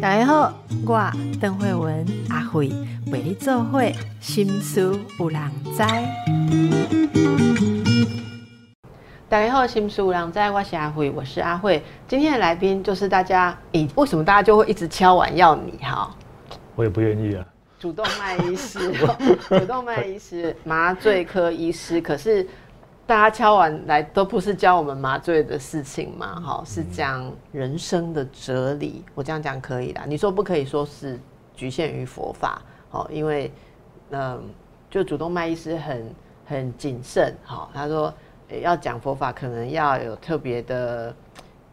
大家好，我邓慧文阿慧为你做会心思有人知。大家好，心思有人知，我是阿慧，我是阿慧。今天的来宾就是大家，咦，为什么大家就会一直敲碗要你哈？我也不愿意啊。主动脉医师，主动脉医师，麻醉科医师，可是大家敲完来都不是教我们麻醉的事情嘛？哈，是讲人生的哲理。我这样讲可以啦。你说不可以说是局限于佛法，好，因为嗯，就主动脉医师很很谨慎，哈，他说要讲佛法，可能要有特别的，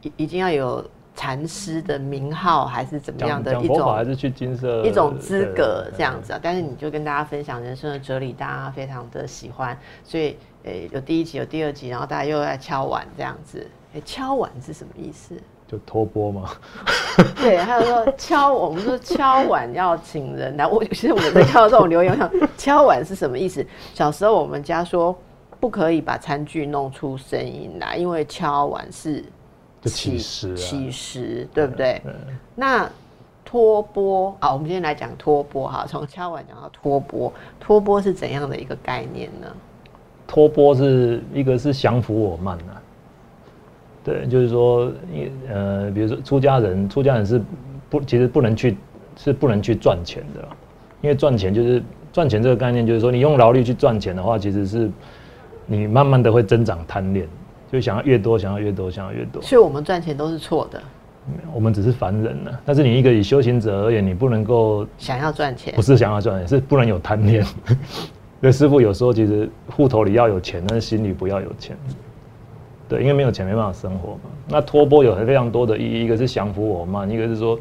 一一定要有。禅师的名号还是怎么样的一种，还是去金色一种资格这样子啊？但是你就跟大家分享人生的哲理，大家非常的喜欢，所以诶有第一集有第二集，然后大家又在敲碗这样子。诶，敲碗是什么意思？就托钵吗？对，还有说敲，我们说敲碗要请人来。我其实我们在看到这种留言，想敲碗是什么意思？小时候我们家说不可以把餐具弄出声音来，因为敲碗是。起食，起食，对不对？那托钵啊，我们今天来讲托钵哈，从敲碗讲到托钵，托钵是怎样的一个概念呢？托钵是一个是降服我慢啊，对，就是说，呃，比如说出家人，出家人是不，其实不能去，是不能去赚钱的，因为赚钱就是赚钱这个概念，就是说你用劳力去赚钱的话，其实是你慢慢的会增长贪恋。就想要越多，想要越多，想要越多。所以，我们赚钱都是错的。我们只是凡人呢。但是，你一个以修行者而言，你不能够想要赚钱，不是想要赚钱，是不能有贪念。对，师傅有时候其实户头里要有钱，但是心里不要有钱。对，因为没有钱没办法生活嘛。那托钵有非常多的意义，一个是降服我嘛，一个是说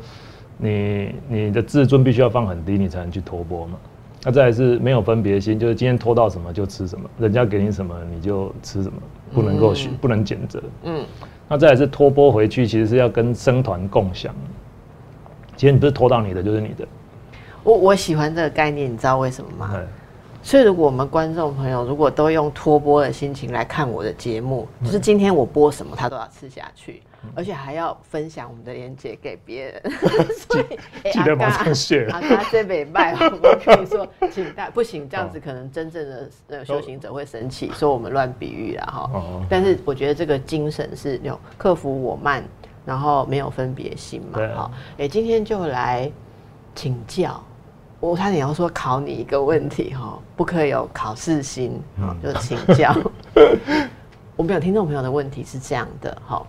你你的自尊必须要放很低，你才能去托钵嘛。那再来是没有分别心，就是今天拖到什么就吃什么，人家给你什么你就吃什么，不能够选，不能拣择。嗯，那再来是托波回去，其实是要跟生团共享。今天不是拖到你的，就是你的。我我喜欢这个概念，你知道为什么吗？所以如果我们观众朋友如果都用拖波的心情来看我的节目，就是今天我播什么，他都要吃下去。而且还要分享我们的链接给别人，所以记得马上谢。阿嘎这北拜，我跟你说，请大不行，这样子可能真正的呃修行者会生气，说我们乱比喻了哈。但是我觉得这个精神是那种克服我慢，然后没有分别心嘛。好，哎，今天就来请教，我差点要说考你一个问题哈，不可以有考试心哈，就请教。我们有听众朋友的问题是这样的，哈。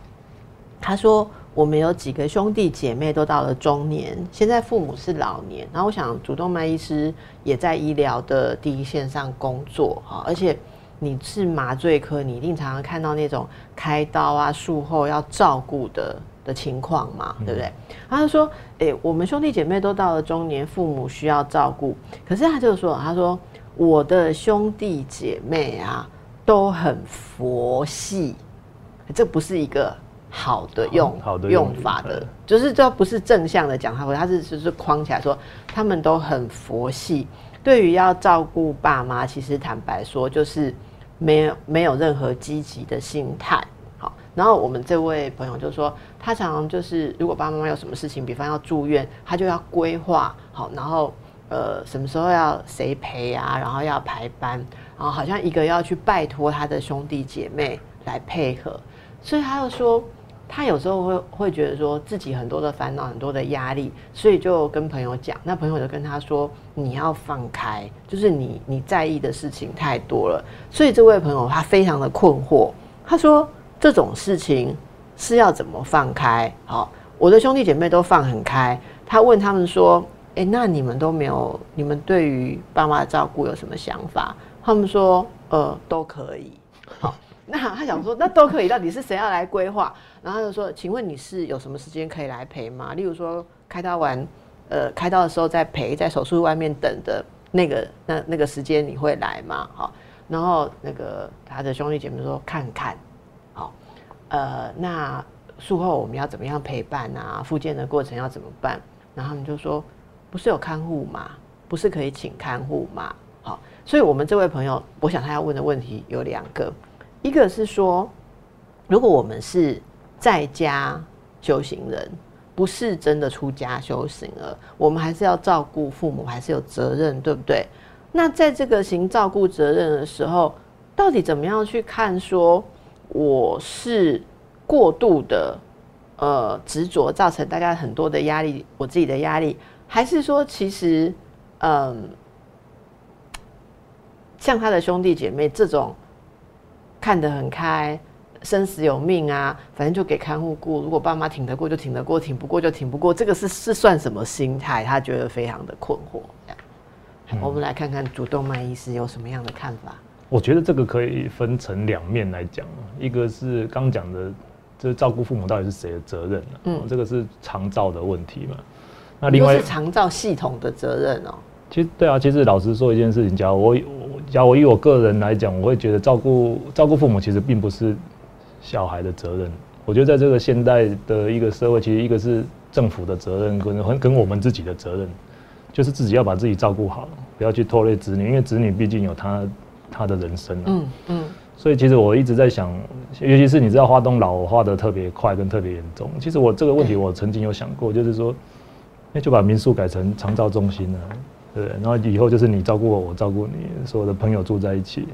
他说：“我们有几个兄弟姐妹都到了中年，现在父母是老年。然后我想，主动脉医师也在医疗的第一线上工作哈，而且你是麻醉科，你一定常常看到那种开刀啊、术后要照顾的的情况嘛，对不对？”他就说：“诶，我们兄弟姐妹都到了中年，父母需要照顾。可是他就说：‘他说我的兄弟姐妹啊，都很佛系，这不是一个。’”好的用用法的，就是这不是正向的讲他，他是就是框起来说，他们都很佛系。对于要照顾爸妈，其实坦白说，就是没有没有任何积极的心态。然后我们这位朋友就说，他常常就是如果爸爸妈妈有什么事情，比方要住院，他就要规划好，然后呃什么时候要谁陪啊，然后要排班，然后好像一个要去拜托他的兄弟姐妹来配合，所以他又说。他有时候会会觉得说自己很多的烦恼、很多的压力，所以就跟朋友讲。那朋友就跟他说：“你要放开，就是你你在意的事情太多了。”所以这位朋友他非常的困惑。他说：“这种事情是要怎么放开？”好，我的兄弟姐妹都放很开。他问他们说：“诶，那你们都没有？你们对于爸妈的照顾有什么想法？”他们说：“呃，都可以。”好。那他想说，那都可以，到底是谁要来规划？然后就说，请问你是有什么时间可以来陪吗？例如说开刀完，呃，开刀的时候再陪，在手术外面等的那个那那个时间你会来吗？好，然后那个他的兄弟姐妹说看看，呃，那术后我们要怎么样陪伴啊？复健的过程要怎么办？然后他们就说，不是有看护吗？不是可以请看护吗？好，所以我们这位朋友，我想他要问的问题有两个。一个是说，如果我们是在家修行人，不是真的出家修行了。我们还是要照顾父母，还是有责任，对不对？那在这个行照顾责任的时候，到底怎么样去看？说我是过度的呃执着，造成大家很多的压力，我自己的压力，还是说其实嗯，像他的兄弟姐妹这种看得很开。生死有命啊，反正就给看护顾。如果爸妈挺得过就挺得过，挺不过就挺不过。这个是是算什么心态？他觉得非常的困惑。我们来看看主动脉医师有什么样的看法。我觉得这个可以分成两面来讲，一个是刚讲的，这照顾父母到底是谁的责任呢？嗯，这个是长照的问题嘛。那另外是长照系统的责任哦。其实对啊，其实老实说一件事情，假如我假如我以我个人来讲，我会觉得照顾照顾父母其实并不是。小孩的责任，我觉得在这个现代的一个社会，其实一个是政府的责任，跟跟我们自己的责任，就是自己要把自己照顾好，不要去拖累子女，因为子女毕竟有他他的人生啊。嗯嗯。所以其实我一直在想，尤其是你知道花东老化的特别快跟特别严重，其实我这个问题我曾经有想过，就是说，那就把民宿改成长照中心了，对不对？然后以后就是你照顾我，我照顾你，所有的朋友住在一起，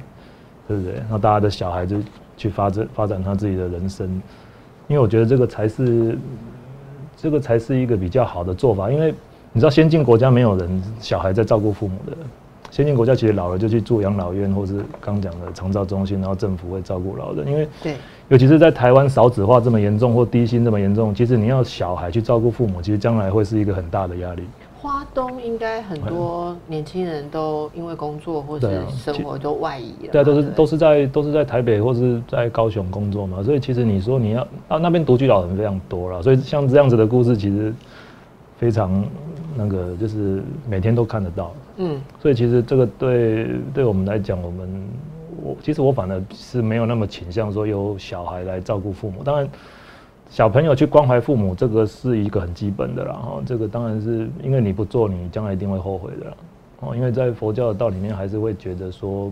对不对？然后大家的小孩就。去发展发展他自己的人生，因为我觉得这个才是，这个才是一个比较好的做法。因为你知道，先进国家没有人小孩在照顾父母的，先进国家其实老了就去住养老院，或是刚讲的长照中心，然后政府会照顾老人。因为对，尤其是在台湾少子化这么严重或低薪这么严重，其实你要小孩去照顾父母，其实将来会是一个很大的压力。花东应该很多年轻人都因为工作或是生活都外移了，对啊，都是都是在都是在台北或是在高雄工作嘛，所以其实你说你要啊那边独居老人非常多了，所以像这样子的故事其实非常那个就是每天都看得到，嗯，所以其实这个对对我们来讲，我们我其实我反而是没有那么倾向说由小孩来照顾父母，当然。小朋友去关怀父母，这个是一个很基本的啦。哈，这个当然是因为你不做，你将来一定会后悔的。哦，因为在佛教的道里面，还是会觉得说，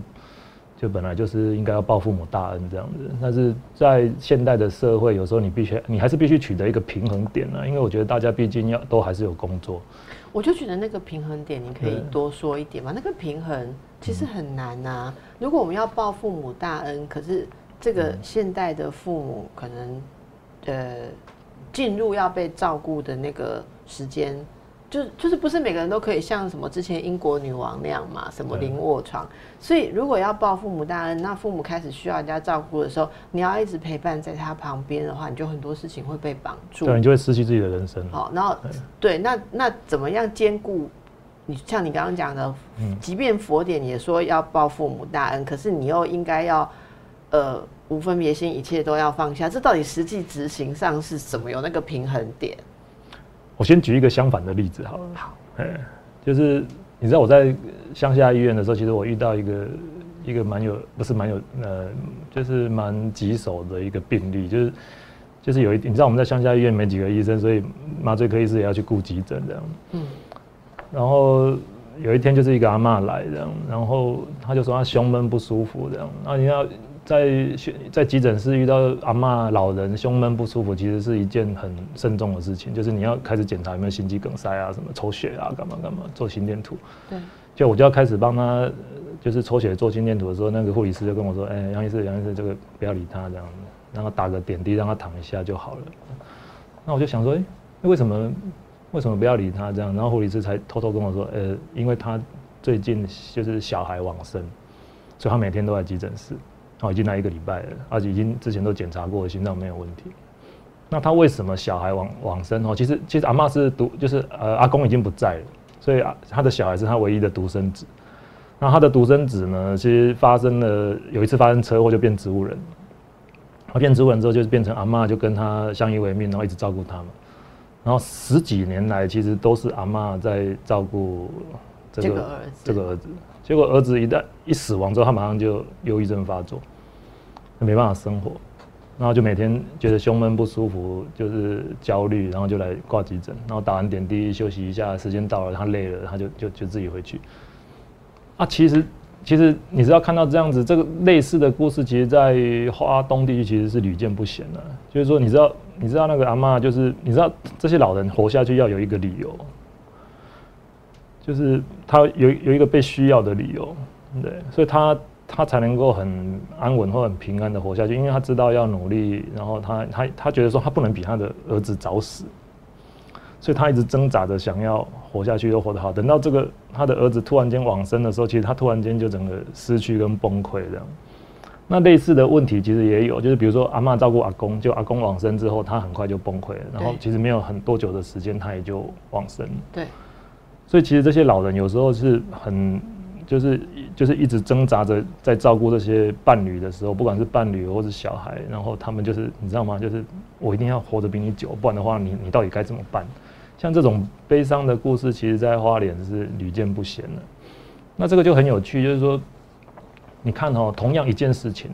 就本来就是应该要报父母大恩这样子。但是在现代的社会，有时候你必须，你还是必须取得一个平衡点呢。因为我觉得大家毕竟要都还是有工作。我就觉得那个平衡点，你可以多说一点嘛。那个平衡其实很难呐。如果我们要报父母大恩，可是这个现代的父母可能。呃，进入要被照顾的那个时间，就就是不是每个人都可以像什么之前英国女王那样嘛，什么零卧床。所以如果要报父母大恩，那父母开始需要人家照顾的时候，你要一直陪伴在他旁边的话，你就很多事情会被绑住，对，你就会失去自己的人生。好，然后对，那那怎么样兼顾？你像你刚刚讲的，即便佛典也说要报父母大恩，可是你又应该要呃。无分别心，一切都要放下。这到底实际执行上是怎么有那个平衡点？我先举一个相反的例子好了。好，哎，就是你知道我在乡下医院的时候，其实我遇到一个一个蛮有，不是蛮有，呃，就是蛮棘手的一个病例，就是就是有一，你知道我们在乡下医院没几个医生，所以麻醉科医师也要去顾急诊这样。嗯。然后有一天就是一个阿妈来这样，然后他就说他胸闷不舒服这样，然后你要。在在急诊室遇到阿妈老人胸闷不舒服，其实是一件很慎重的事情，就是你要开始检查有没有心肌梗塞啊，什么抽血啊，干嘛干嘛，做心电图。对，就我就要开始帮他，就是抽血做心电图的时候，那个护理师就跟我说：“哎，杨医师，杨医师，这个不要理他，这样子，然后打个点滴让他躺一下就好了。”那我就想说：“哎，为什么为什么不要理他这样？”然后护理师才偷偷跟我说：“呃，因为他最近就是小孩往生，所以他每天都在急诊室。”哦，已经来一个礼拜了，而且已经之前都检查过，心脏没有问题。那他为什么小孩往往生？哦，其实其实阿妈是独，就是呃阿公已经不在了，所以啊他的小孩是他唯一的独生子。那他的独生子呢，其实发生了有一次发生车祸就变植物人，他变植物人之后就是变成阿妈就跟他相依为命，然后一直照顾他们。然后十几年来其实都是阿妈在照顾这个这个儿子。结果儿子一旦一死亡之后，他马上就忧郁症发作。没办法生活，然后就每天觉得胸闷不舒服，就是焦虑，然后就来挂急诊，然后打完点滴休息一下，时间到了他累了，他就就就自己回去。啊，其实其实你知道看到这样子这个类似的故事，其实在华东地区其实是屡见不鲜的。就是说，你知道你知道那个阿妈就是你知道这些老人活下去要有一个理由，就是他有有一个被需要的理由，对，所以他他才能够很安稳或很平安的活下去，因为他知道要努力，然后他他他觉得说他不能比他的儿子早死，所以他一直挣扎着想要活下去又活得好。等到这个他的儿子突然间往生的时候，其实他突然间就整个失去跟崩溃这样。那类似的问题其实也有，就是比如说阿妈照顾阿公，就阿公往生之后，他很快就崩溃了，然后其实没有很多久的时间，他也就往生。对，所以其实这些老人有时候是很，就是就是一直挣扎着在照顾这些伴侣的时候，不管是伴侣或是小孩，然后他们就是你知道吗？就是我一定要活得比你久，不然的话，你你到底该怎么办？像这种悲伤的故事，其实在花莲是屡见不鲜的。那这个就很有趣，就是说。你看哦，同样一件事情，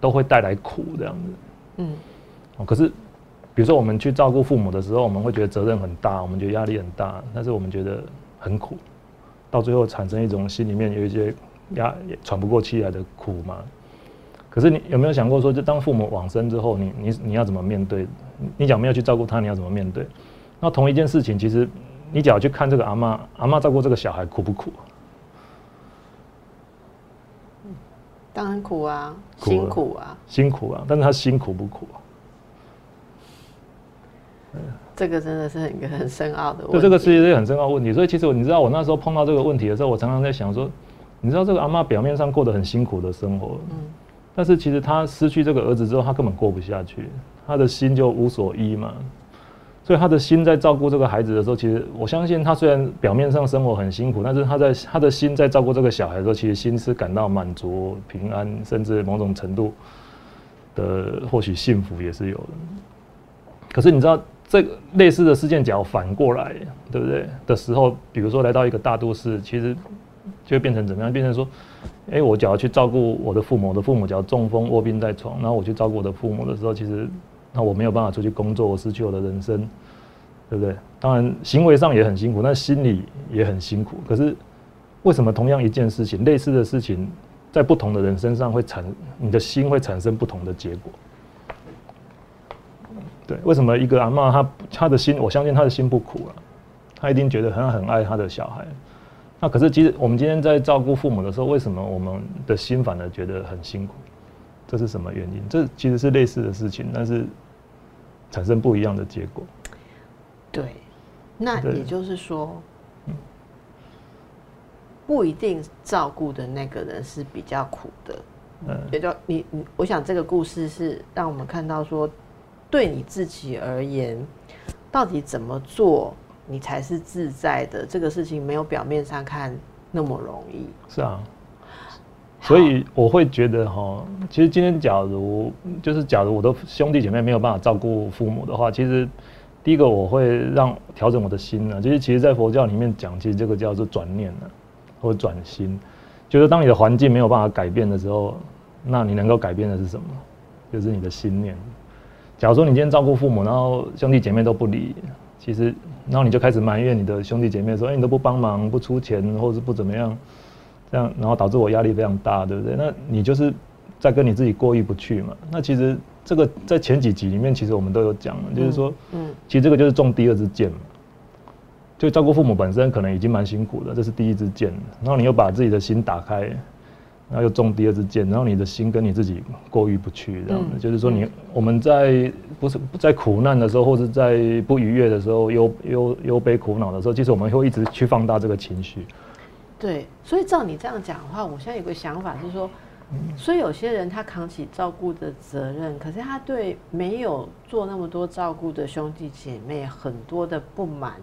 都会带来苦这样子。嗯，哦，可是，比如说我们去照顾父母的时候，我们会觉得责任很大，我们觉得压力很大，但是我们觉得很苦，到最后产生一种心里面有一些压喘不过气来的苦嘛。可是你有没有想过说，就当父母往生之后，你你你要怎么面对？你讲没有去照顾他，你要怎么面对？那同一件事情，其实你只要去看这个阿妈，阿妈照顾这个小孩苦不苦？当然苦啊，辛苦啊，辛苦啊！但是他辛苦不苦？这个真的是一个很深奥的。对，这个是一个很深奥问题。所以其实你知道，我那时候碰到这个问题的时候，我常常在想说，你知道这个阿妈表面上过得很辛苦的生活，嗯，但是其实她失去这个儿子之后，她根本过不下去，她的心就无所依嘛。所以她的心在照顾这个孩子的时候，其实我相信她虽然表面上生活很辛苦，但是她在她的心在照顾这个小孩的时候，其实心是感到满足、平安，甚至某种程度的或许幸福也是有的。可是你知道，这个类似的事件，假如反过来，对不对？的时候，比如说来到一个大都市，其实就会变成怎么样？变成说，哎，我假如去照顾我的父母，我的父母假如中风卧病在床，然后我去照顾我的父母的时候，其实。那我没有办法出去工作，我失去我的人生，对不对？当然，行为上也很辛苦，那心里也很辛苦。可是，为什么同样一件事情，类似的事情，在不同的人身上会产，你的心会产生不同的结果？对，为什么一个阿妈，她她的心，我相信她的心不苦了，她一定觉得很很爱她的小孩。那可是，其实我们今天在照顾父母的时候，为什么我们的心反而觉得很辛苦？这是什么原因？这其实是类似的事情，但是。产生不一样的结果。对，那也就是说，不一定照顾的那个人是比较苦的。嗯，也就你你，我想这个故事是让我们看到说，对你自己而言，到底怎么做你才是自在的？这个事情没有表面上看那么容易。是啊。所以我会觉得哈，其实今天假如就是假如我的兄弟姐妹没有办法照顾父母的话，其实第一个我会让调整我的心呢，就是其实，在佛教里面讲，其实这个叫做转念呢，或者转心，就是当你的环境没有办法改变的时候，那你能够改变的是什么？就是你的心念。假如说你今天照顾父母，然后兄弟姐妹都不理，其实然后你就开始埋怨你的兄弟姐妹说，哎，你都不帮忙、不出钱，或者是不怎么样。这样，然后导致我压力非常大，对不对？那你就是在跟你自己过意不去嘛。那其实这个在前几集里面，其实我们都有讲了，就是说，嗯，其实这个就是中第二支箭嘛。就照顾父母本身可能已经蛮辛苦的，这是第一支箭。然后你又把自己的心打开，然后又中第二支箭，然后你的心跟你自己过意不去，这样子。就是说，你我们在不是在苦难的时候，或者在不愉悦的时候，忧忧忧悲苦恼的时候，其实我们会一直去放大这个情绪。对，所以照你这样讲的话，我现在有个想法是说，所以有些人他扛起照顾的责任，可是他对没有做那么多照顾的兄弟姐妹很多的不满，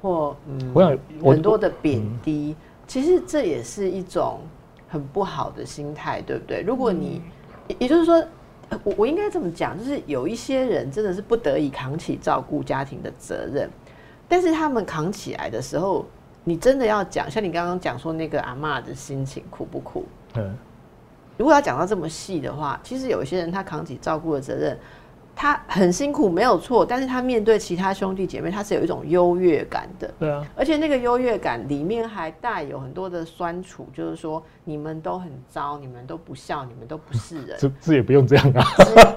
或嗯，我想很多的贬低，其实这也是一种很不好的心态，对不对？如果你，也就是说，我我应该这么讲，就是有一些人真的是不得已扛起照顾家庭的责任，但是他们扛起来的时候。你真的要讲，像你刚刚讲说那个阿妈的心情苦不苦？嗯，如果要讲到这么细的话，其实有一些人他扛起照顾的责任，他很辛苦没有错，但是他面对其他兄弟姐妹，他是有一种优越感的。对啊，而且那个优越感里面还带有很多的酸楚，就是说你们都很糟，你们都不孝，你们都不是人。这这也不用这样啊。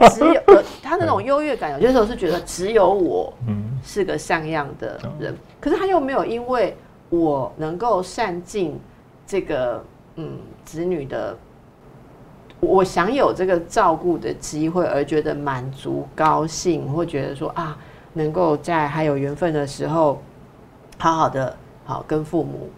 只只有 他那种优越感，有些时候是觉得只有我是个像样的人，可是他又没有因为我能够善尽这个嗯子女的。我享有这个照顾的机会，而觉得满足、高兴，或觉得说啊，能够在还有缘分的时候，好好的好跟父母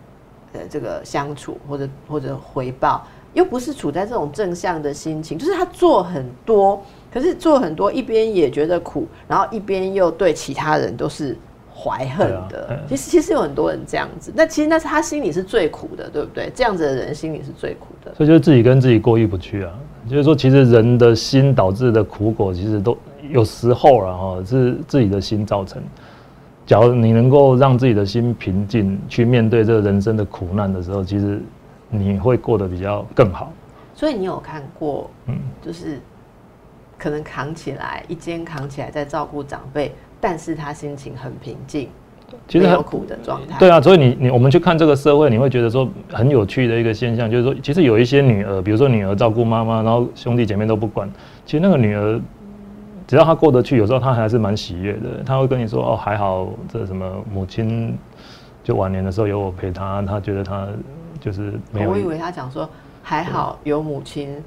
的这个相处，或者或者回报，又不是处在这种正向的心情，就是他做很多，可是做很多，一边也觉得苦，然后一边又对其他人都是。怀恨的，其实其实有很多人这样子，那其实那是他心里是最苦的，对不对？这样子的人心里是最苦的，所以就是自己跟自己过意不去啊。就是说，其实人的心导致的苦果，其实都有时候了哈，是自己的心造成。假如你能够让自己的心平静，去面对这个人生的苦难的时候，其实你会过得比较更好。所以你有看过，嗯，就是可能扛起来一肩扛起来，在照顾长辈。但是他心情很平静，其实很苦的状态。对啊，所以你你我们去看这个社会，你会觉得说很有趣的一个现象，就是说，其实有一些女儿，比如说女儿照顾妈妈，然后兄弟姐妹都不管，其实那个女儿只要她过得去，有时候她还是蛮喜悦的。她会跟你说：“哦，还好，这什么母亲就晚年的时候有我陪她，她觉得她就是没有。”我以为她讲说还好有母亲。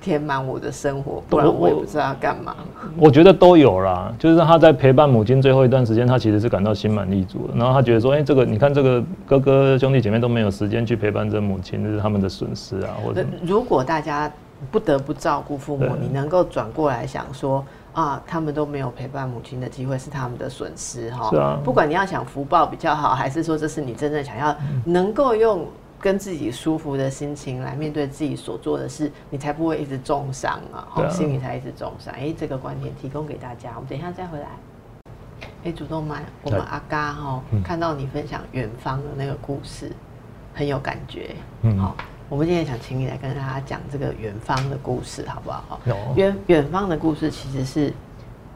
填满我的生活，不然我也不知道要干嘛。我觉得都有啦，就是他在陪伴母亲最后一段时间，他其实是感到心满意足的。然后他觉得说，哎，这个你看，这个哥哥兄弟姐妹都没有时间去陪伴这母亲，这是他们的损失啊。或者，如果大家不得不照顾父母，你能够转过来想说，啊，他们都没有陪伴母亲的机会，是他们的损失哈。是啊，不管你要想福报比较好，还是说这是你真正想要能够用。跟自己舒服的心情来面对自己所做的事，你才不会一直重伤啊！好，心里才一直重伤。哎，这个观点提供给大家，我们等一下再回来。哎，主动脉，我们阿嘎哈看到你分享远方的那个故事，很有感觉。嗯，好，我们今天想请你来跟大家讲这个远方的故事，好不好？远远方的故事其实是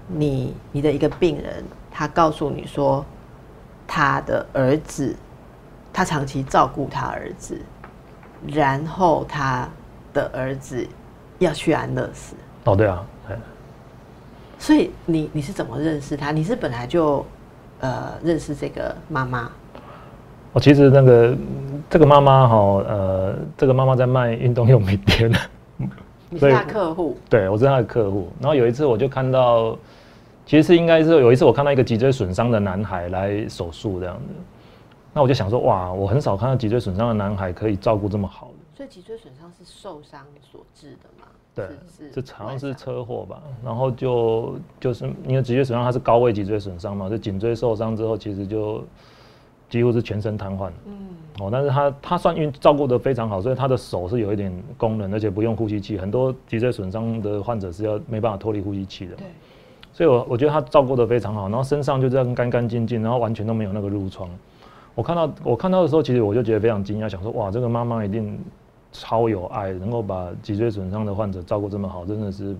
你你的一个病人，他告诉你说他的儿子。他长期照顾他儿子，然后他的儿子要去安乐死。哦，对啊，所以你你是怎么认识他？你是本来就呃认识这个妈妈？我其实那个这个妈妈哈，呃，这个妈妈在卖运动用品店 你是他客户？对，我是他的客户。然后有一次我就看到，其实是应该是有一次我看到一个脊椎损伤的男孩来手术这样子。那我就想说，哇，我很少看到脊椎损伤的男孩可以照顾这么好的。所以脊椎损伤是受伤所致的吗？对，是这好像是车祸吧。然后就就是因为脊椎损伤，它是高位脊椎损伤嘛，就颈椎受伤之后，其实就几乎是全身瘫痪。嗯。哦，但是他他算运照顾的非常好，所以他的手是有一点功能，而且不用呼吸器。很多脊椎损伤的患者是要没办法脱离呼吸器的。对。所以我我觉得他照顾的非常好，然后身上就这样干干净净，然后完全都没有那个褥疮。我看到我看到的时候，其实我就觉得非常惊讶，想说哇，这个妈妈一定超有爱，能够把脊椎损伤的患者照顾这么好，真的是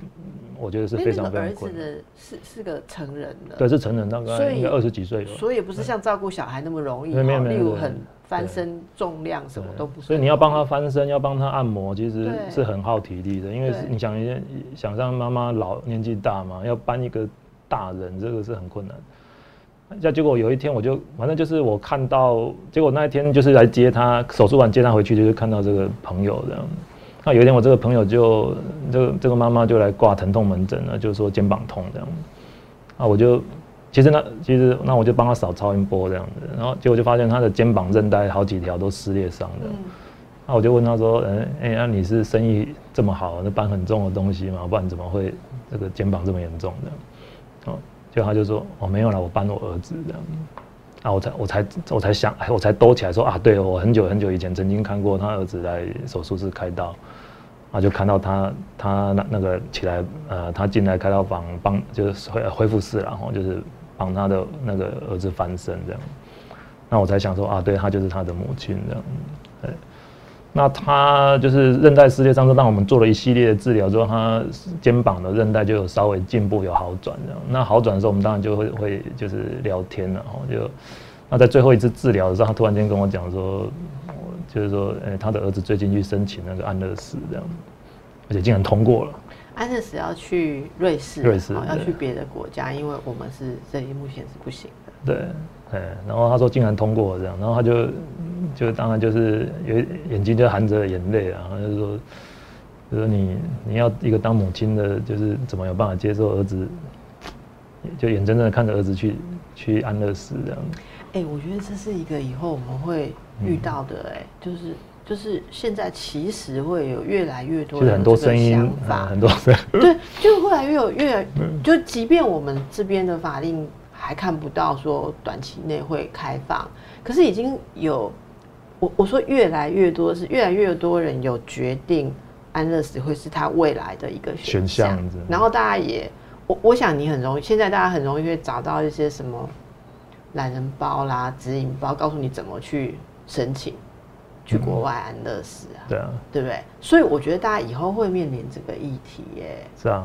我觉得是非常非常。儿子的是是个成人的，对，是成人，大概应该二十几岁了。所以不是像照顾小孩那么容易，没有没有，例如很翻身重量什么都不。所以你要帮他翻身，要帮他按摩，其实是很耗体力的，因为你想一想让妈妈老年纪大嘛，要搬一个大人，这个是很困难。那结果有一天我就反正就是我看到，结果那一天就是来接他手术完接他回去，就是看到这个朋友这样。那有一天我这个朋友就这个这个妈妈就来挂疼痛门诊了，就是说肩膀痛这样。啊，我就其实那其实那我就帮他扫超音波这样子，然后结果就发现他的肩膀韧带好几条都撕裂伤的。那我就问他说，嗯，哎，那你是生意这么好，那搬很重的东西嘛，不然怎么会这个肩膀这么严重的？哦。就他就说哦没有了，我搬我儿子这样，啊我才我才我才想，哎我才兜起来说啊，对我很久很久以前曾经看过他儿子在手术室开刀，啊就看到他他那那个起来呃他进来开刀房帮就是恢恢复室然后就是帮他的那个儿子翻身这样，那我才想说啊对他就是他的母亲这样，那他就是韧带撕裂伤，就让我们做了一系列的治疗之后，他肩膀的韧带就有稍微进步，有好转这样。那好转的时候，我们当然就会会就是聊天了，然后就那在最后一次治疗的时候，他突然间跟我讲说，就是说，哎，他的儿子最近去申请那个安乐死这样，而且竟然通过了。安乐死要去瑞士，瑞士要去别的国家，因为我们是这里目前是不行的。对。哎，然后他说竟然通过了这样，然后他就就当然就是有眼睛就含着眼泪啊，就说就说你你要一个当母亲的，就是怎么有办法接受儿子，就眼睁睁的看着儿子去去安乐死这样。哎，我觉得这是一个以后我们会遇到的，哎，就是就是现在其实会有越来越多很多声音法，很多声对，就会来越有越就即便我们这边的法令。还看不到说短期内会开放，可是已经有我我说越来越多是越来越多人有决定安乐死会是他未来的一个选项，然后大家也我我想你很容易现在大家很容易会找到一些什么懒人包啦指引包，告诉你怎么去申请去国外安乐死啊，对啊，对不对？所以我觉得大家以后会面临这个议题耶，是啊，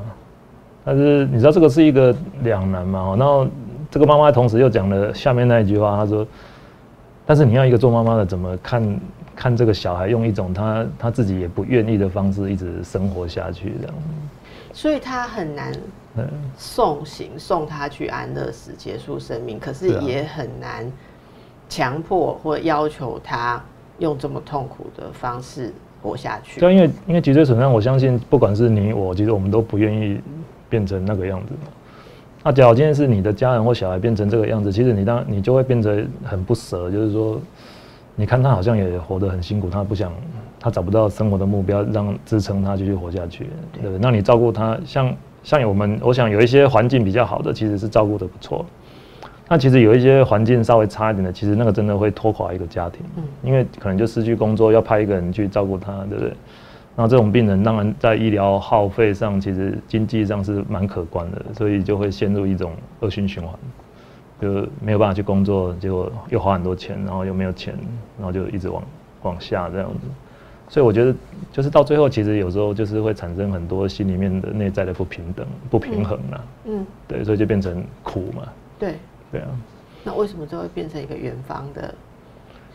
但是你知道这个是一个两难嘛，然后。这个妈妈同时又讲了下面那一句话，她说：“但是你要一个做妈妈的，怎么看看这个小孩用一种他他自己也不愿意的方式一直生活下去这样？所以他很难送行送他去安乐死结束生命，可是也很难强迫或要求他用这么痛苦的方式活下去。对，因为因为脊椎损伤，我相信不管是你我，其实我们都不愿意变成那个样子嘛。”那假如今天是你的家人或小孩变成这个样子，其实你当你就会变得很不舍，就是说，你看他好像也活得很辛苦，他不想，他找不到生活的目标让支撑他继续活下去，对不对？那你照顾他，像像我们，我想有一些环境比较好的，其实是照顾的不错。那其实有一些环境稍微差一点的，其实那个真的会拖垮一个家庭，嗯，因为可能就失去工作，要派一个人去照顾他，对不对？那这种病人当然在医疗耗费上，其实经济上是蛮可观的，所以就会陷入一种恶性循环，就没有办法去工作，结果又花很多钱，然后又没有钱，然后就一直往往下这样子。所以我觉得，就是到最后，其实有时候就是会产生很多心里面的内在的不平等、不平衡啦。嗯，对，所以就变成苦嘛。对，对啊。那为什么就会变成一个远方的？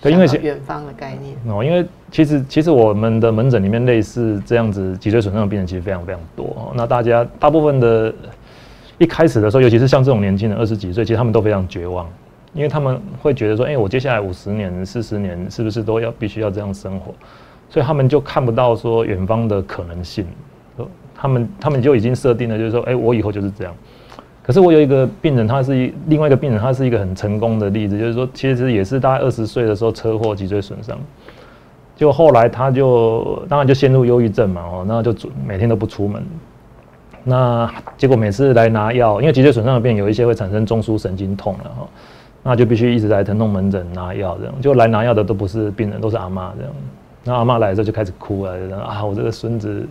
对，因为远方的概念哦，因为其实其实我们的门诊里面类似这样子脊椎损伤的病人其实非常非常多哦。那大家大部分的，一开始的时候，尤其是像这种年轻人二十几岁，其实他们都非常绝望，因为他们会觉得说，哎，我接下来五十年、四十年是不是都要必须要这样生活？所以他们就看不到说远方的可能性，他们他们就已经设定了，就是说，哎，我以后就是这样。可是我有一个病人，他是一另外一个病人，他是一个很成功的例子，就是说，其实也是大概二十岁的时候车祸脊椎损伤，就后来他就当然就陷入忧郁症嘛，哦，那就每天都不出门，那结果每次来拿药，因为脊椎损伤的病有一些会产生中枢神经痛了哈，那就必须一直来疼痛门诊拿药这样，就来拿药的都不是病人，都是阿妈这样，那阿妈来的时候就开始哭了，啊，我这个孙子。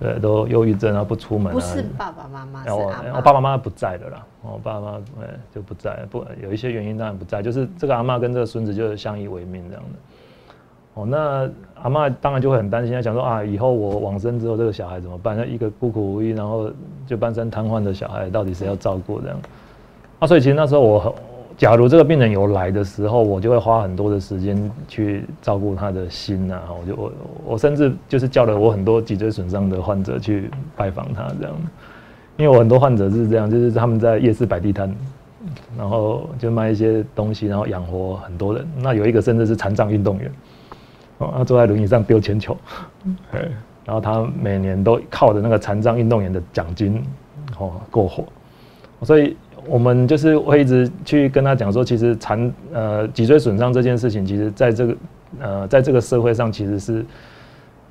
对，都忧郁症啊，不出门啊。不是爸爸妈妈，我我爸爸妈妈不在的啦。我爸爸妈妈就不在，不有一些原因当然不在，就是这个阿妈跟这个孙子就是相依为命这样的。哦，那阿妈当然就会很担心，想说啊，以后我往生之后，这个小孩怎么办？那一个孤苦无依，然后就半身瘫痪的小孩，到底谁要照顾这样？啊，所以其实那时候我。假如这个病人有来的时候，我就会花很多的时间去照顾他的心呐。我就我我甚至就是叫了我很多脊椎损伤的患者去拜访他这样，因为我很多患者是这样，就是他们在夜市摆地摊，然后就卖一些东西，然后养活很多人。那有一个甚至是残障运动员，哦，他坐在轮椅上丢铅球，然后他每年都靠着那个残障运动员的奖金哦过活，所以。我们就是会一直去跟他讲说，其实残呃脊椎损伤这件事情，其实在这个呃在这个社会上其实是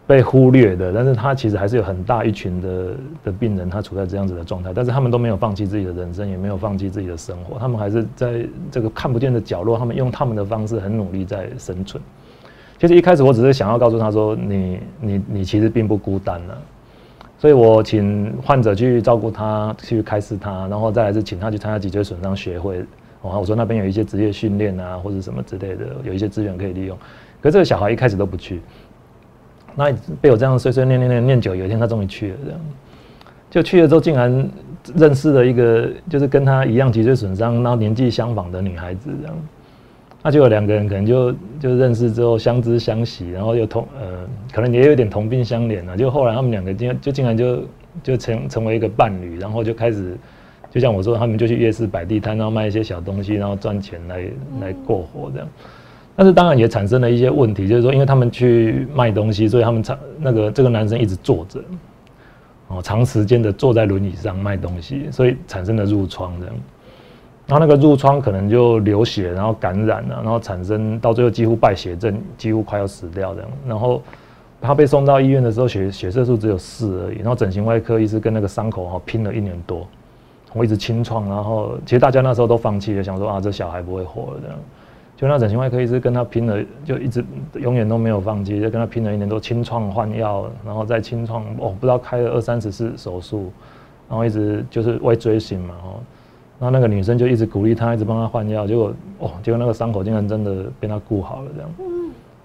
被忽略的，但是他其实还是有很大一群的的病人，他处在这样子的状态，但是他们都没有放弃自己的人生，也没有放弃自己的生活，他们还是在这个看不见的角落，他们用他们的方式很努力在生存。其实一开始我只是想要告诉他说，你你你其实并不孤单了。所以我请患者去照顾他，去开示他，然后再来是请他去参加脊椎损伤学会。哦，我说那边有一些职业训练啊，或者什么之类的，有一些资源可以利用。可是这个小孩一开始都不去，那被我这样碎碎念念念念久，有一天他终于去了，这样就去了之后，竟然认识了一个就是跟他一样脊椎损伤，然后年纪相仿的女孩子，这样，那就有两个人可能就就认识之后相知相惜，然后又同呃，可能也有点同病相怜啊，就后来他们两个竟就竟然就就成成为一个伴侣，然后就开始。就像我说，他们就去夜市摆地摊，然后卖一些小东西，然后赚钱来来过活这样。但是当然也产生了一些问题，就是说，因为他们去卖东西，所以他们长那个这个男生一直坐着，哦，长时间的坐在轮椅上卖东西，所以产生了褥疮这样。然后那个褥疮可能就流血，然后感染了，然后产生到最后几乎败血症，几乎快要死掉这样。然后他被送到医院的时候，血血色素只有四而已。然后整形外科医师跟那个伤口哈拼了一年多。我一直清创，然后其实大家那时候都放弃了，想说啊，这小孩不会活了这样。就那整形外科医师跟他拼了，就一直永远都没有放弃，就跟他拼了一年多，清创换药，然后再清创，哦，不知道开了二三十次手术，然后一直就是为追寻嘛，哦，然后那个女生就一直鼓励他，一直帮他换药，结果哦，结果那个伤口竟然真的被他顾好了这样。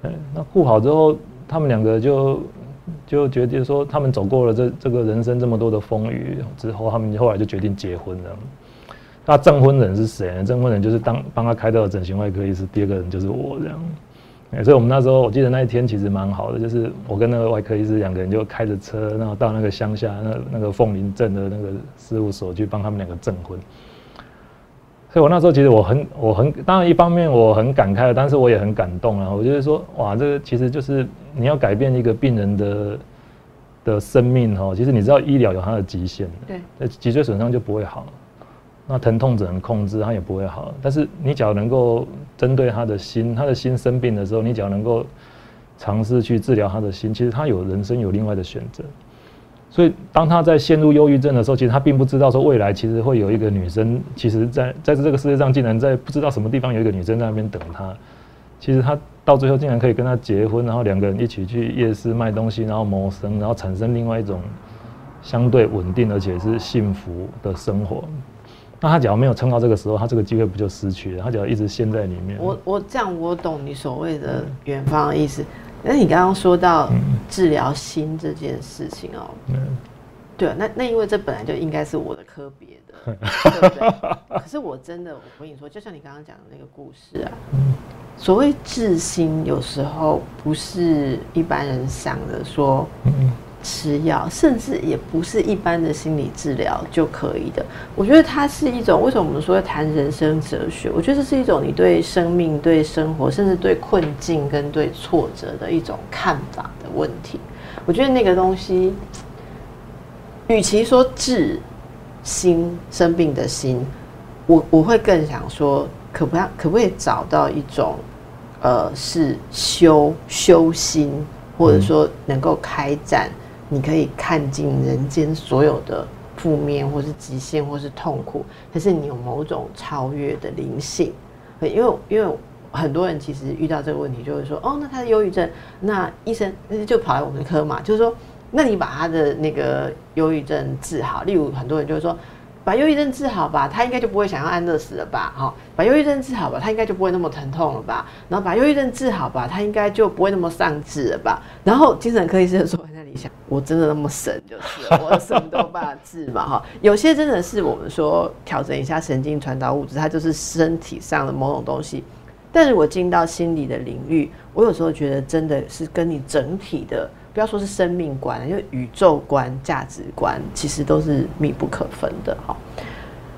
嗯，那顾好之后，他们两个就。就决定说，他们走过了这这个人生这么多的风雨之后，他们后来就决定结婚了。那证婚人是谁呢？证婚人就是当帮他开到整形外科医师，第二个人就是我这样。所以，我们那时候我记得那一天其实蛮好的，就是我跟那个外科医师两个人就开着车，然后到那个乡下那那个凤林镇的那个事务所去帮他们两个证婚。所以我那时候其实我很我很当然一方面我很感慨，但是我也很感动啊！我就是说，哇，这个其实就是你要改变一个病人的的生命哈，其实你知道医疗有它的极限的，对，脊椎损伤就不会好，那疼痛只能控制，它也不会好。但是你只要能够针对他的心，他的心生病的时候，你只要能够尝试去治疗他的心，其实他有人生有另外的选择。所以，当他在陷入忧郁症的时候，其实他并不知道说未来其实会有一个女生，其实在在这个世界上竟然在不知道什么地方有一个女生在那边等他。其实他到最后竟然可以跟他结婚，然后两个人一起去夜市卖东西，然后谋生，然后产生另外一种相对稳定而且是幸福的生活。那他只要没有撑到这个时候，他这个机会不就失去了？他只要一直陷在里面。我我这样我懂你所谓的远方的意思。那你刚刚说到治疗心这件事情哦，对，那那因为这本来就应该是我的科别的，对不对？可是我真的，我跟你说，就像你刚刚讲的那个故事啊，所谓治心，有时候不是一般人想的说。吃药，甚至也不是一般的心理治疗就可以的。我觉得它是一种，为什么我们说谈人生哲学？我觉得这是一种你对生命、对生活，甚至对困境跟对挫折的一种看法的问题。我觉得那个东西，与其说治心生病的心，我我会更想说，可不要可不可以找到一种，呃，是修修心，或者说能够开展。你可以看尽人间所有的负面，或是极限，或是痛苦，可是你有某种超越的灵性。因为因为很多人其实遇到这个问题，就会说：“哦，那他的忧郁症，那医生就跑来我们的科嘛，就是说，那你把他的那个忧郁症治好。”例如很多人就会说。把忧郁症治好吧，他应该就不会想要安乐死了吧？哈，把忧郁症治好吧，他应该就不会那么疼痛了吧？然后把忧郁症治好吧，他应该就不会那么丧志了吧？然后精神科医生说我真的那么神就是，我什么都办法治嘛？哈，有些真的是我们说调整一下神经传导物质，它就是身体上的某种东西。但是我进到心理的领域，我有时候觉得真的是跟你整体的。不要说是生命观，因为宇宙观、价值观其实都是密不可分的。哈，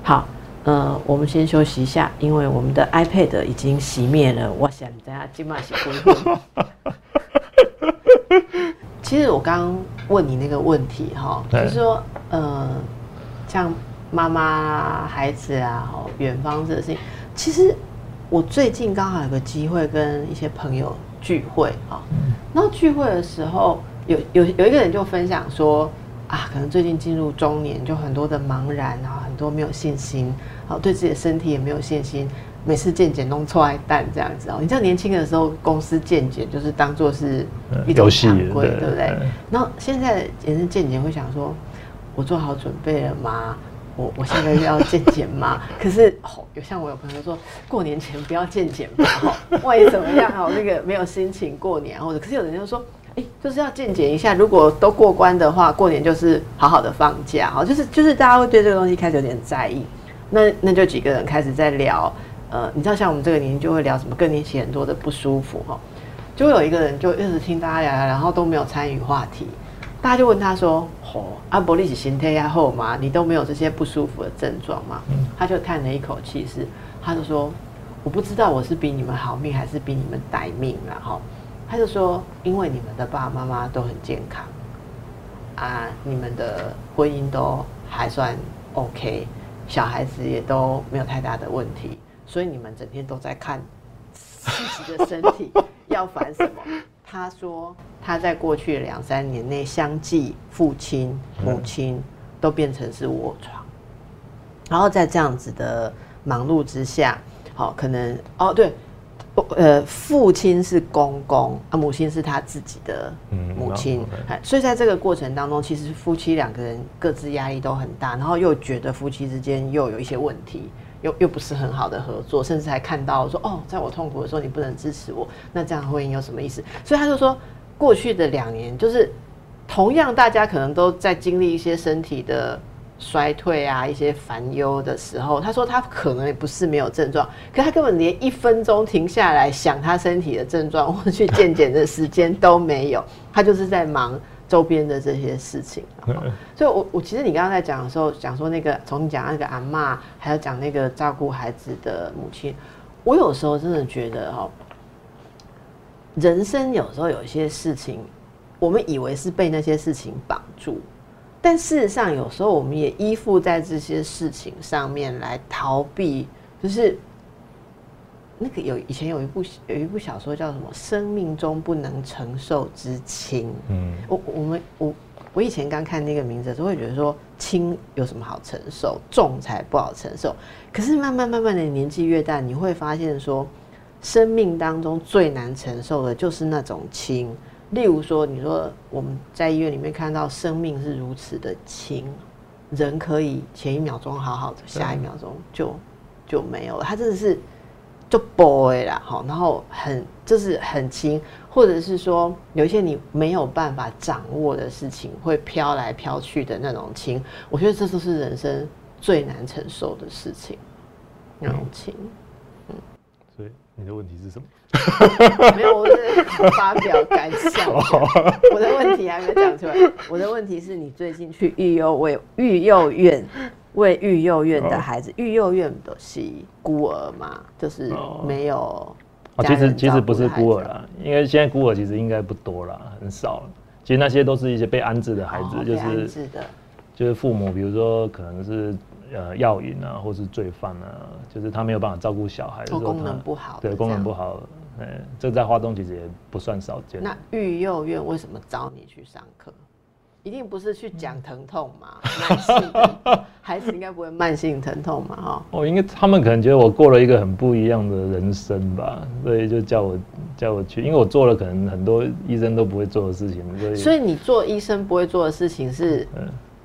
好，呃，我们先休息一下，因为我们的 iPad 已经熄灭了。我想等下今晚洗恢复。其实我刚刚问你那个问题，哈，就是说，呃，像妈妈、孩子啊，哈，远方这个事情，其实我最近刚好有个机会跟一些朋友。聚会啊，然后聚会的时候，有有有一个人就分享说啊，可能最近进入中年，就很多的茫然啊，很多没有信心，好对自己的身体也没有信心，每次健检弄错一蛋这样子哦。你知道年轻的时候，公司健检就是当做是一种常规，对不对？然后现在也是健检会想说，我做好准备了吗？我我现在要健检吗？可是哦，有像我有朋友说，过年前不要健检吧，哈，万一怎么样哦，那个没有心情过年，或者可是有人就说，哎，就是要见解一下，如果都过关的话，过年就是好好的放假哈，就是就是大家会对这个东西开始有点在意。那那就几个人开始在聊，呃，你知道像我们这个年纪就会聊什么更年期很多的不舒服哈，就会有一个人就一直听大家聊，然后都没有参与话题。大家就问他说：“哦，阿伯利是心态压后吗？你都没有这些不舒服的症状吗？”他就叹了一口气，是他就说：“我不知道我是比你们好命还是比你们歹命了哈。”他就说：“因为你们的爸爸妈妈都很健康啊，你们的婚姻都还算 OK，小孩子也都没有太大的问题，所以你们整天都在看自己的身体，要烦什么？”他说，他在过去两三年内，相继父亲、母亲都变成是卧床，然后在这样子的忙碌之下，好，可能哦，对，呃，父亲是公公，啊，母亲是他自己的母亲，所以在这个过程当中，其实夫妻两个人各自压力都很大，然后又觉得夫妻之间又有一些问题。又又不是很好的合作，甚至还看到说哦，在我痛苦的时候你不能支持我，那这样婚姻有什么意思？所以他就说，过去的两年就是同样大家可能都在经历一些身体的衰退啊，一些烦忧的时候，他说他可能也不是没有症状，可他根本连一分钟停下来想他身体的症状或去健检的时间都没有，他就是在忙。周边的这些事情，所以，我我其实你刚刚在讲的时候，讲说那个从你讲那个阿妈，还有讲那个照顾孩子的母亲，我有时候真的觉得哈，人生有时候有一些事情，我们以为是被那些事情绑住，但事实上有时候我们也依附在这些事情上面来逃避，就是。那个有以前有一部有一部小说叫什么《生命中不能承受之轻》。嗯，我我们我我以前刚看那个名字的时候，会觉得说轻有什么好承受，重才不好承受。可是慢慢慢慢的年纪越大，你会发现说，生命当中最难承受的就是那种轻。例如说，你说我们在医院里面看到生命是如此的轻，人可以前一秒钟好好的，下一秒钟就就没有了。他真的是。就 boy 啦，好，然后很就是很轻，或者是说有一些你没有办法掌握的事情，会飘来飘去的那种轻，我觉得这都是人生最难承受的事情，那种轻。嗯，所以你的问题是什么？没有，我是发表感想。我的问题还没讲出来。我的问题是你最近去育幼为育幼院。为育幼院的孩子，育幼院的是孤儿嘛？就是没有。哦，其实其实不是孤儿啦，因为现在孤儿其实应该不多啦，很少。其实那些都是一些被安置的孩子，就是就是父母，比如说可能是呃药瘾啊，或是罪犯啊，就是他没有办法照顾小孩的时候，功能不好，对功能不好，嗯，这在华东其实也不算少见。那育幼院为什么找你去上课？一定不是去讲疼痛嘛？慢性孩子应该不会慢性疼痛嘛？哈。哦，应该他们可能觉得我过了一个很不一样的人生吧，所以就叫我叫我去，因为我做了可能很多医生都不会做的事情，所以所以你做医生不会做的事情是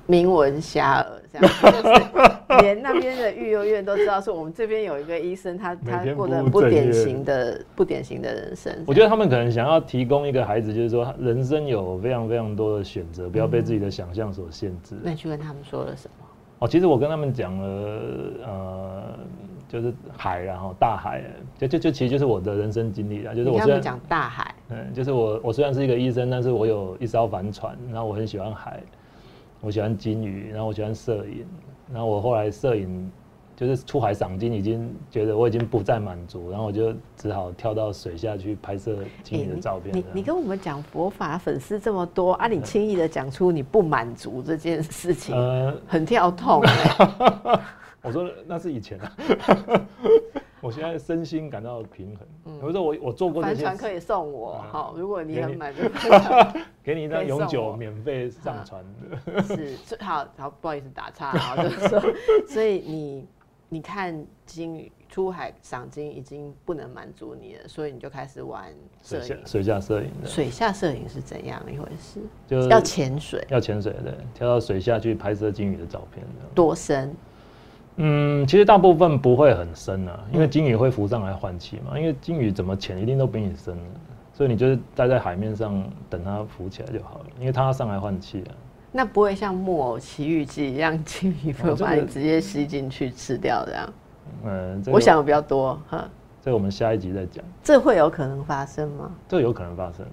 名闻遐迩。就是 连那边的育幼院都知道，说我们这边有一个医生，他他过得不典型的不典型的人生。我觉得他们可能想要提供一个孩子，就是说人生有非常非常多的选择，不要被自己的想象所限制。那你去跟他们说了什么？哦，其实我跟他们讲了，呃，就是海，然后大海，就就就其实就是我的人生经历啊。就是我虽然讲大海，嗯，就是我我虽然是一个医生，但是我有一艘帆船，然后我很喜欢海。我喜欢金鱼，然后我喜欢摄影，然后我后来摄影就是出海赏金，已经觉得我已经不再满足，然后我就只好跳到水下去拍摄金鱼的照片。你你跟我们讲佛法粉丝这么多啊，你轻易的讲出你不满足这件事情，很跳痛。我说那是以前啊。我现在身心感到平衡。嗯，我说我我做过这些，帆船可以送我。好，如果你很满足，给你一张永久免费上船的。是，好好不好意思打岔啊，就是说，所以你你看鲸鱼出海赏金已经不能满足你了，所以你就开始玩摄影，水下摄影。水下摄影是怎样一回事？就是要潜水，要潜水对，跳到水下去拍摄鲸鱼的照片。多深？嗯，其实大部分不会很深啊，因为鲸鱼会浮上来换气嘛。因为鲸鱼怎么潜一定都比你深，所所以你就是待在海面上等它浮起来就好了，因为它要上来换气啊。那不会像木偶奇遇记一样，金鱼会把你直接吸进去吃掉这样？嗯，我想的比较多哈。这我们下一集再讲。这会有可能发生吗？这有可能发生。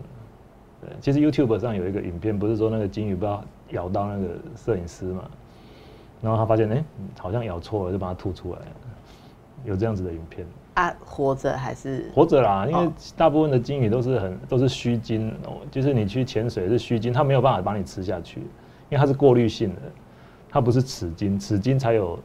对，其实 YouTube 上有一个影片，不是说那个金鱼不知道咬到那个摄影师嘛，然后他发现哎，好像咬错了，就把它吐出来。有这样子的影片啊？活着还是活着啦？因为大部分的鲸鱼都是很都是虚金哦，就是你去潜水是虚金，它没有办法把你吃下去，因为它是过滤性的，它不是齿金，齿金才有。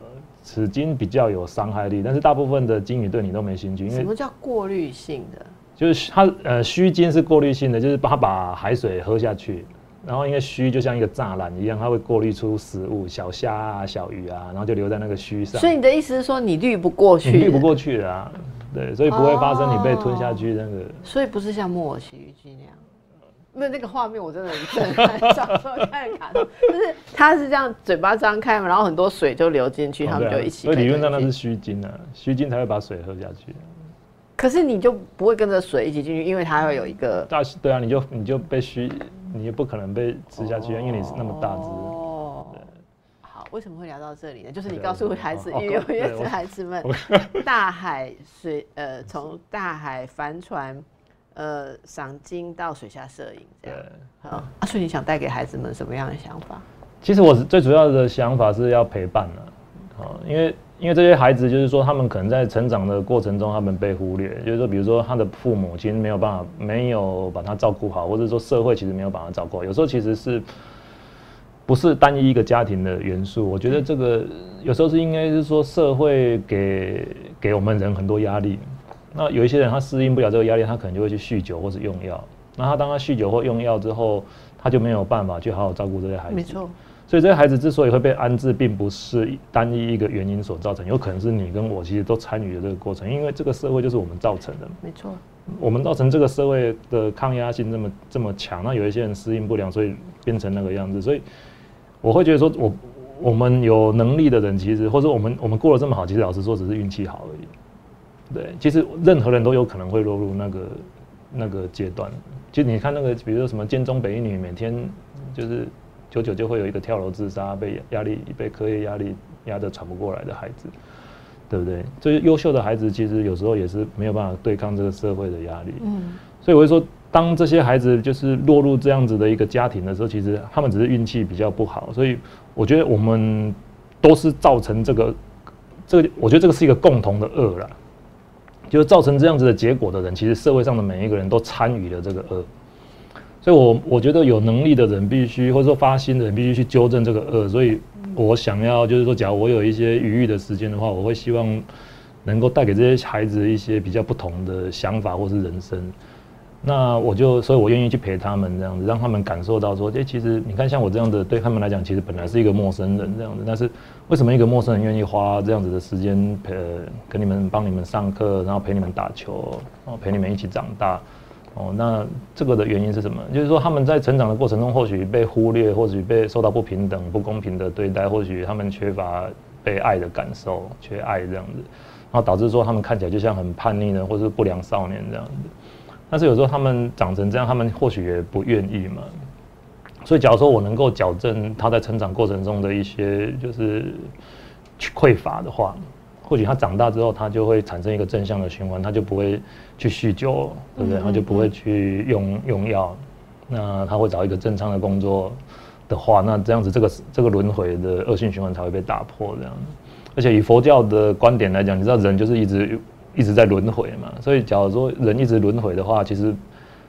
齿金比较有伤害力，但是大部分的鲸鱼对你都没兴趣。因为什么叫过滤性的？就是它呃虚金是过滤性的，就是它把海水喝下去，然后因为须就像一个栅栏一样，它会过滤出食物，小虾啊、小鱼啊，然后就留在那个须上。所以你的意思是说你滤不过去？滤不过去的啊，对，所以不会发生你被吞下去那个。所以不是像木偶奇遇记那样。那那个画面我真的很震撼，小时候看卡通，就是它是这样嘴巴张开嘛，然后很多水就流进去，他们就一起。所以理论上那是虚惊啊，虚惊才会把水喝下去。可是你就不会跟着水一起进去，因为它会有一个大对啊，你就你就被虚，你也不可能被吃下去，因为你是那么大只。哦，好，为什么会聊到这里呢？就是你告诉孩子，育幼院的孩子们，大海水呃，从大海帆船。呃，赏金到水下摄影这样，好。阿所以你想带给孩子们什么样的想法？其实我最主要的想法是要陪伴的，啊，因为因为这些孩子就是说，他们可能在成长的过程中，他们被忽略，就是说，比如说他的父母其实没有办法，没有把他照顾好，或者说社会其实没有把他照顾好。有时候其实是不是单一一个家庭的元素？我觉得这个有时候是应该是说社会给给我们人很多压力。那有一些人他适应不了这个压力，他可能就会去酗酒或者用药。那他当他酗酒或用药之后，他就没有办法去好好照顾这些孩子。没错。所以这些孩子之所以会被安置，并不是单一一个原因所造成，有可能是你跟我其实都参与了这个过程，因为这个社会就是我们造成的。没错。我们造成这个社会的抗压性这么这么强，那有一些人适应不良，所以变成那个样子。所以我会觉得说，我我们有能力的人，其实或者我们我们过得这么好，其实老实说，只是运气好而已。对，其实任何人都有可能会落入那个那个阶段。就你看那个，比如说什么建中北一女，每天就是久久就会有一个跳楼自杀，被压力被课业压力压得喘不过来的孩子，对不对？这些优秀的孩子，其实有时候也是没有办法对抗这个社会的压力。嗯。所以我会说，当这些孩子就是落入这样子的一个家庭的时候，其实他们只是运气比较不好。所以我觉得我们都是造成这个这个，我觉得这个是一个共同的恶了。就是造成这样子的结果的人，其实社会上的每一个人都参与了这个恶，所以，我我觉得有能力的人必须，或者说发心的人必须去纠正这个恶。所以我想要就是说，假如我有一些余裕的时间的话，我会希望能够带给这些孩子一些比较不同的想法或是人生。那我就，所以我愿意去陪他们这样子，让他们感受到说，哎，其实你看，像我这样的，对他们来讲，其实本来是一个陌生人这样子。但是为什么一个陌生人愿意花这样子的时间陪，跟你们帮你们上课，然后陪你们打球，然后陪你们一起长大？哦，那这个的原因是什么？就是说他们在成长的过程中，或许被忽略，或许被受到不平等、不公平的对待，或许他们缺乏被爱的感受，缺爱这样子，然后导致说他们看起来就像很叛逆的，或是不良少年这样子。但是有时候他们长成这样，他们或许也不愿意嘛。所以，假如说我能够矫正他在成长过程中的一些就是匮乏的话，或许他长大之后，他就会产生一个正向的循环，他就不会去酗酒，对不对？他就不会去用用药。那他会找一个正常的工作的话，那这样子这个这个轮回的恶性循环才会被打破。这样，而且以佛教的观点来讲，你知道人就是一直。一直在轮回嘛，所以假如说人一直轮回的话，其实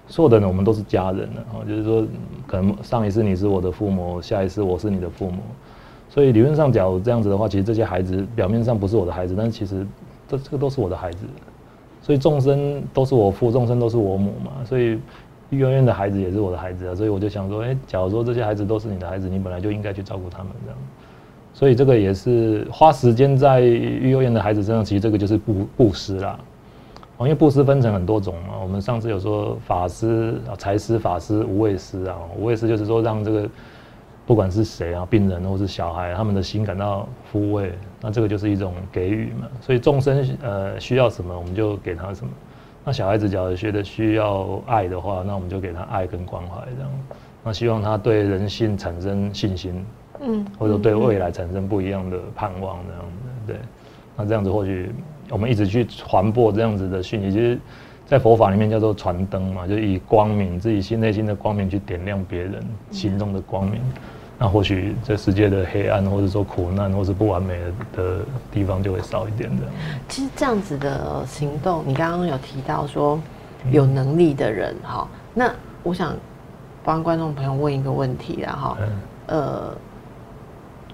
所有的人我们都是家人了哦，就是说可能上一世你是我的父母，下一世我是你的父母，所以理论上讲这样子的话，其实这些孩子表面上不是我的孩子，但是其实这这个都是我的孩子，所以众生都是我父，众生都是我母嘛，所以幼儿园的孩子也是我的孩子啊，所以我就想说，哎，假如说这些孩子都是你的孩子，你本来就应该去照顾他们这样。所以这个也是花时间在育幼院的孩子身上，其实这个就是布布施啦。哦，因为布施分成很多种嘛。我们上次有说法师、财师、法师、无畏师啊。无畏师就是说让这个不管是谁啊，病人或是小孩，他们的心感到抚慰，那这个就是一种给予嘛。所以众生呃需要什么，我们就给他什么。那小孩子假如觉得需要爱的话，那我们就给他爱跟关怀这样。那希望他对人性产生信心，嗯，或者对未来产生不一样的盼望这样子。对，那这样子或许我们一直去传播这样子的讯息，其实，在佛法里面叫做传灯嘛，就以光明自己心内心的光明去点亮别人心中的光明。那或许这世界的黑暗，或者说苦难，或是不完美的地方就会少一点的。其实这样子的行动，你刚刚有提到说有能力的人哈，那我想帮观众朋友问一个问题啦哈，呃，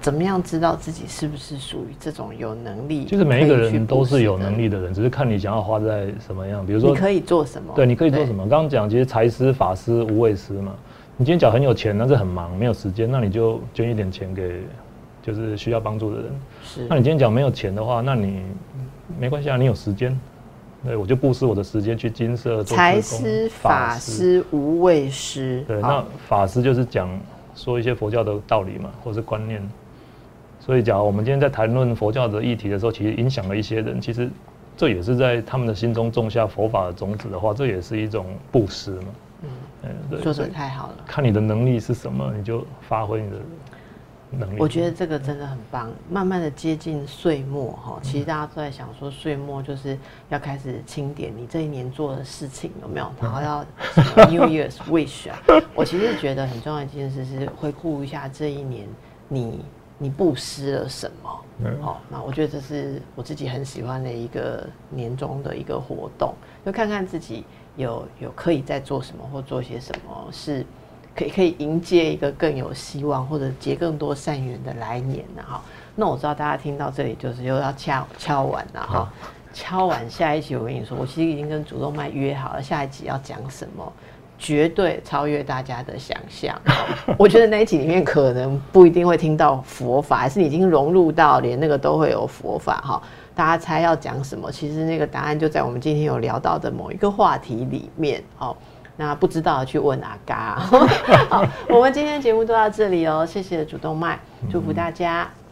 怎么样知道自己是不是属于这种有能力？就是每一个人都是有能力的人，只是看你想要花在什么样。比如说，你可以做什么？对，你可以做什么？刚刚讲，其实财师、法师、无畏师嘛。你今天讲很有钱，但是很忙，没有时间，那你就捐一点钱给，就是需要帮助的人。是。那你今天讲没有钱的话，那你没关系啊，你有时间，对我就布施我的时间去金色做财师、法师、无畏师。对，那法师就是讲说一些佛教的道理嘛，或是观念。所以，假如我们今天在谈论佛教的议题的时候，其实影响了一些人，其实这也是在他们的心中种下佛法的种子的话，这也是一种布施嘛。嗯，说的太好了。看你的能力是什么，你就发挥你的能力。我觉得这个真的很棒。慢慢的接近岁末哈，其实大家都在想说，岁末就是要开始清点你这一年做的事情有没有，然后要 New Year's Wish 啊。我其实觉得很重要一件事是回顾一下这一年你你布施了什么。好，那我觉得这是我自己很喜欢的一个年终的一个活动，就看看自己。有有可以在做什么，或做些什么，是可以可以迎接一个更有希望，或者结更多善缘的来年呢？哈，那我知道大家听到这里就是又要敲敲完了哈，敲完下一集我跟你说，我其实已经跟主动脉约好了，下一集要讲什么，绝对超越大家的想象。我觉得那一集里面可能不一定会听到佛法，还是已经融入到连那个都会有佛法哈。大家猜要讲什么？其实那个答案就在我们今天有聊到的某一个话题里面哦。那不知道去问阿嘎。好，我们今天节目都到这里哦，谢谢主动脉，祝福大家。